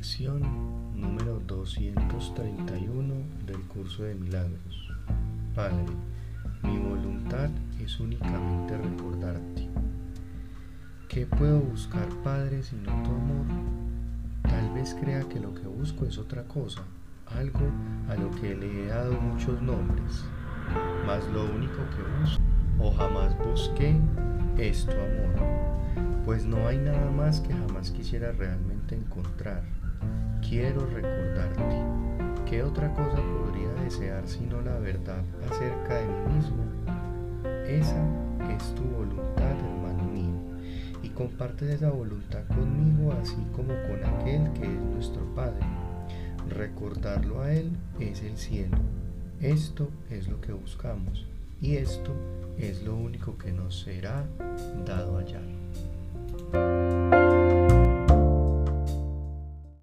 Lección número 231 del curso de milagros. Padre, mi voluntad es únicamente recordarte. ¿Qué puedo buscar, Padre, sino tu amor? Tal vez crea que lo que busco es otra cosa, algo a lo que le he dado muchos nombres, mas lo único que busco o jamás busqué es tu amor, pues no hay nada más que jamás quisiera realmente encontrar quiero recordarte. ¿Qué otra cosa podría desear sino la verdad acerca de mí mismo? Esa es tu voluntad, hermano mío, y compartes esa voluntad conmigo así como con aquel que es nuestro Padre. Recordarlo a Él es el cielo. Esto es lo que buscamos y esto es lo único que nos será dado allá.